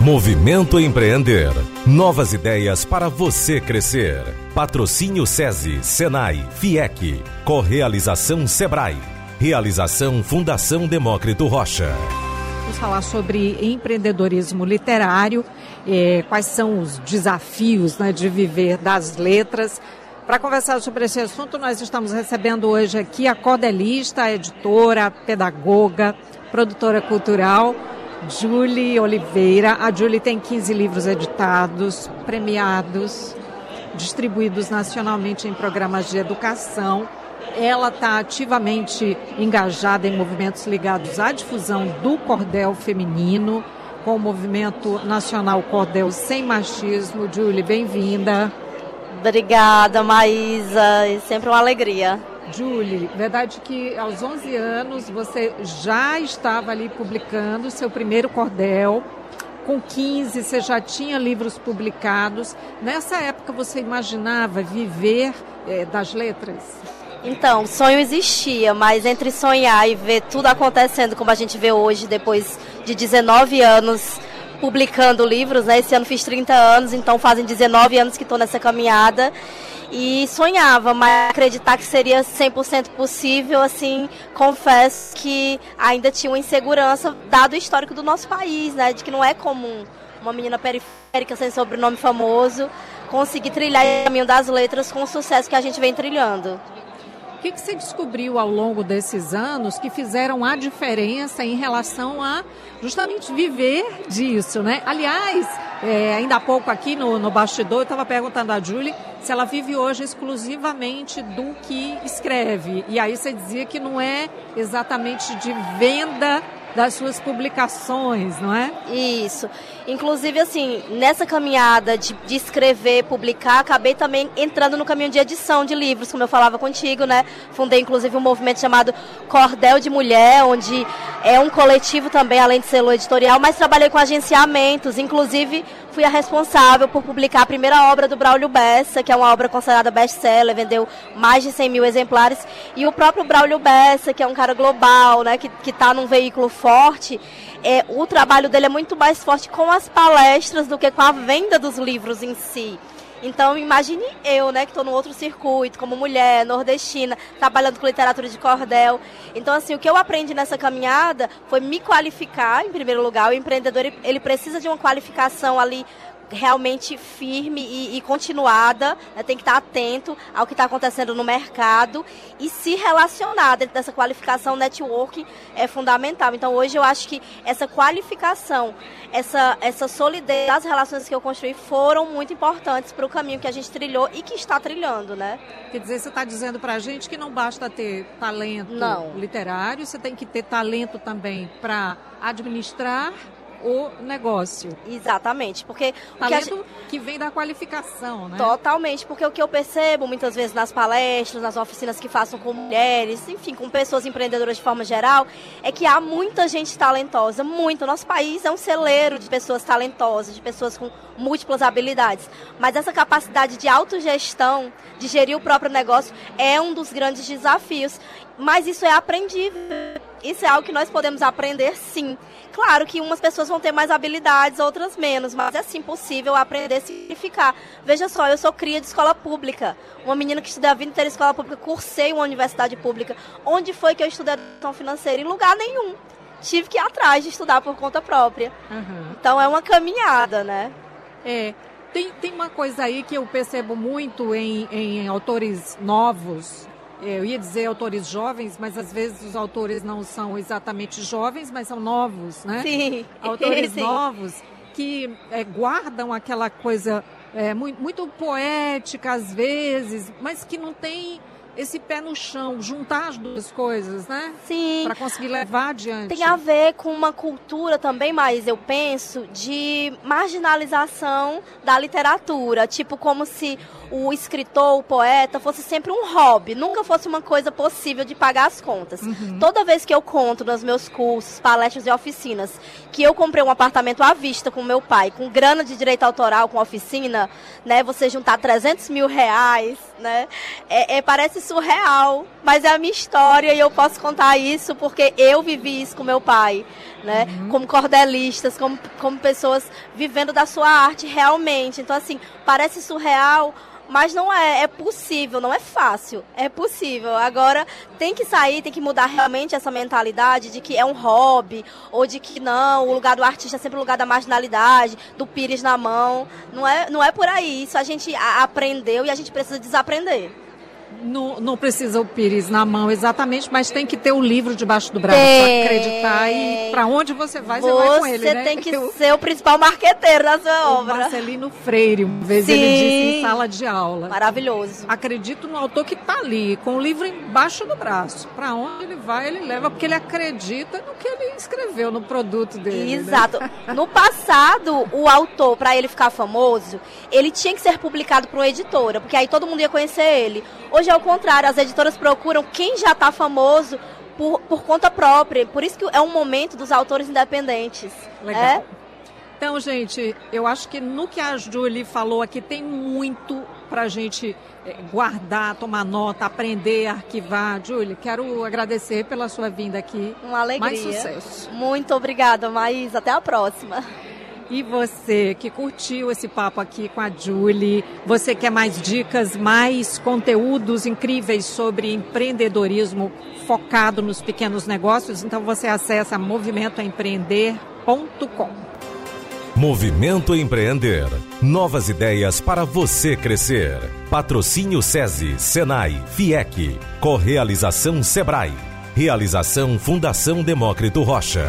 Movimento Empreender. Novas ideias para você crescer. Patrocínio SESI, Senai, FIEC. Correalização Sebrae. Realização Fundação Demócrito Rocha. Vamos falar sobre empreendedorismo literário, eh, quais são os desafios né, de viver das letras. Para conversar sobre esse assunto, nós estamos recebendo hoje aqui a cordelista, editora, pedagoga, produtora cultural, Julie Oliveira. A Julie tem 15 livros editados, premiados, distribuídos nacionalmente em programas de educação. Ela está ativamente engajada em movimentos ligados à difusão do cordel feminino, com o movimento nacional Cordel Sem Machismo. Julie, bem-vinda. Obrigada, Maísa. É sempre uma alegria. Julie, verdade que aos 11 anos você já estava ali publicando seu primeiro cordel. Com 15 você já tinha livros publicados. Nessa época você imaginava viver é, das letras? Então, sonho existia, mas entre sonhar e ver tudo acontecendo como a gente vê hoje, depois de 19 anos publicando livros, né? Esse ano fiz 30 anos, então fazem 19 anos que estou nessa caminhada e sonhava, mas acreditar que seria 100% possível, assim, confesso que ainda tinha uma insegurança, dado o histórico do nosso país, né, de que não é comum uma menina periférica sem sobrenome famoso conseguir trilhar o caminho das letras com o sucesso que a gente vem trilhando. O que, que você descobriu ao longo desses anos que fizeram a diferença em relação a justamente viver disso, né? Aliás, é, ainda há pouco aqui no, no bastidor, eu estava perguntando a Julie se ela vive hoje exclusivamente do que escreve. E aí você dizia que não é exatamente de venda das suas publicações, não é? Isso. Inclusive, assim, nessa caminhada de, de, escrever, publicar, acabei também entrando no caminho de edição de livros, como eu falava contigo, né? Fundei, inclusive, um movimento chamado Cordel de Mulher, onde é um coletivo também, além de selo editorial, mas trabalhei com agenciamentos, inclusive fui a responsável por publicar a primeira obra do Braulio Bessa, que é uma obra considerada best-seller, vendeu mais de 100 mil exemplares, e o próprio Braulio Bessa, que é um cara global, né, que está num veículo forte, é, o trabalho dele é muito mais forte com as palestras do que com a venda dos livros em si. Então, imagine eu, né, que estou no outro circuito, como mulher, nordestina, trabalhando com literatura de cordel. Então, assim, o que eu aprendi nessa caminhada foi me qualificar, em primeiro lugar. O empreendedor, ele precisa de uma qualificação ali realmente firme e, e continuada, né? tem que estar atento ao que está acontecendo no mercado e se relacionar dentro dessa qualificação network é fundamental. Então hoje eu acho que essa qualificação, essa, essa solidez das relações que eu construí foram muito importantes para o caminho que a gente trilhou e que está trilhando, né? Quer dizer, você está dizendo para a gente que não basta ter talento não. literário, você tem que ter talento também para administrar o negócio. Exatamente, porque talento que, gente... que, vem da qualificação, né? Totalmente, porque o que eu percebo muitas vezes nas palestras, nas oficinas que façam com mulheres, enfim, com pessoas empreendedoras de forma geral, é que há muita gente talentosa, muito. Nosso país é um celeiro de pessoas talentosas, de pessoas com múltiplas habilidades, mas essa capacidade de autogestão, de gerir o próprio negócio é um dos grandes desafios. Mas isso é aprendível. Isso é algo que nós podemos aprender sim. Claro que umas pessoas vão ter mais habilidades, outras menos, mas é sim possível aprender a significar. Veja só, eu sou cria de escola pública. Uma menina que estudei a vida inteira em escola pública, cursei uma universidade pública. Onde foi que eu estudei educação financeira? Em lugar nenhum. Tive que ir atrás de estudar por conta própria. Uhum. Então é uma caminhada, né? É. Tem, tem uma coisa aí que eu percebo muito em, em autores novos, eu ia dizer autores jovens, mas às vezes os autores não são exatamente jovens, mas são novos, né? Sim. Autores Sim. novos que é, guardam aquela coisa é, muito, muito poética às vezes, mas que não tem esse pé no chão, juntar as duas coisas, né? Sim. Para conseguir levar adiante. Tem a ver com uma cultura também, mais eu penso, de marginalização da literatura. Tipo, como se o escritor, o poeta, fosse sempre um hobby, nunca fosse uma coisa possível de pagar as contas. Uhum. Toda vez que eu conto nos meus cursos, palestras e oficinas que eu comprei um apartamento à vista com meu pai, com grana de direito autoral, com oficina, né? Você juntar 300 mil reais, né? É, é, parece parece surreal, mas é a minha história e eu posso contar isso porque eu vivi isso com meu pai, né? Uhum. Como cordelistas, como, como pessoas vivendo da sua arte realmente. Então, assim, parece surreal, mas não é, é possível, não é fácil, é possível. Agora tem que sair, tem que mudar realmente essa mentalidade de que é um hobby, ou de que não, o lugar do artista é sempre o lugar da marginalidade, do pires na mão. Não é, não é por aí. Isso a gente aprendeu e a gente precisa desaprender. Não, não, precisa o pires na mão exatamente, mas tem que ter o livro debaixo do braço para acreditar e para onde você vai, você, você vai com ele, Você né? tem que Eu, ser o principal marqueteiro da sua obra. Marcelino Freire, uma vez Sim. ele disse em sala de aula. Maravilhoso. Acredito no autor que está ali, com o livro embaixo do braço. Para onde ele vai, ele leva, porque ele acredita no que ele escreveu, no produto dele. Né? Exato. Né? No passado, o autor, para ele ficar famoso, ele tinha que ser publicado por uma editora, porque aí todo mundo ia conhecer ele. Hoje é o contrário, as editoras procuram quem já está famoso por, por conta própria. Por isso que é um momento dos autores independentes. Legal. É? Então, gente, eu acho que no que a Julie falou aqui tem muito para a gente eh, guardar, tomar nota, aprender, arquivar. Julie, quero agradecer pela sua vinda aqui. Uma alegria. Mais sucesso. Muito obrigada, Maís. Até a próxima. E você que curtiu esse papo aqui com a Julie, você quer mais dicas, mais conteúdos incríveis sobre empreendedorismo focado nos pequenos negócios? Então você acessa movimentoempreender.com. Movimento Empreender. Novas ideias para você crescer. Patrocínio SESI, Senai, FIEC. Correalização Sebrae. Realização Fundação Demócrito Rocha.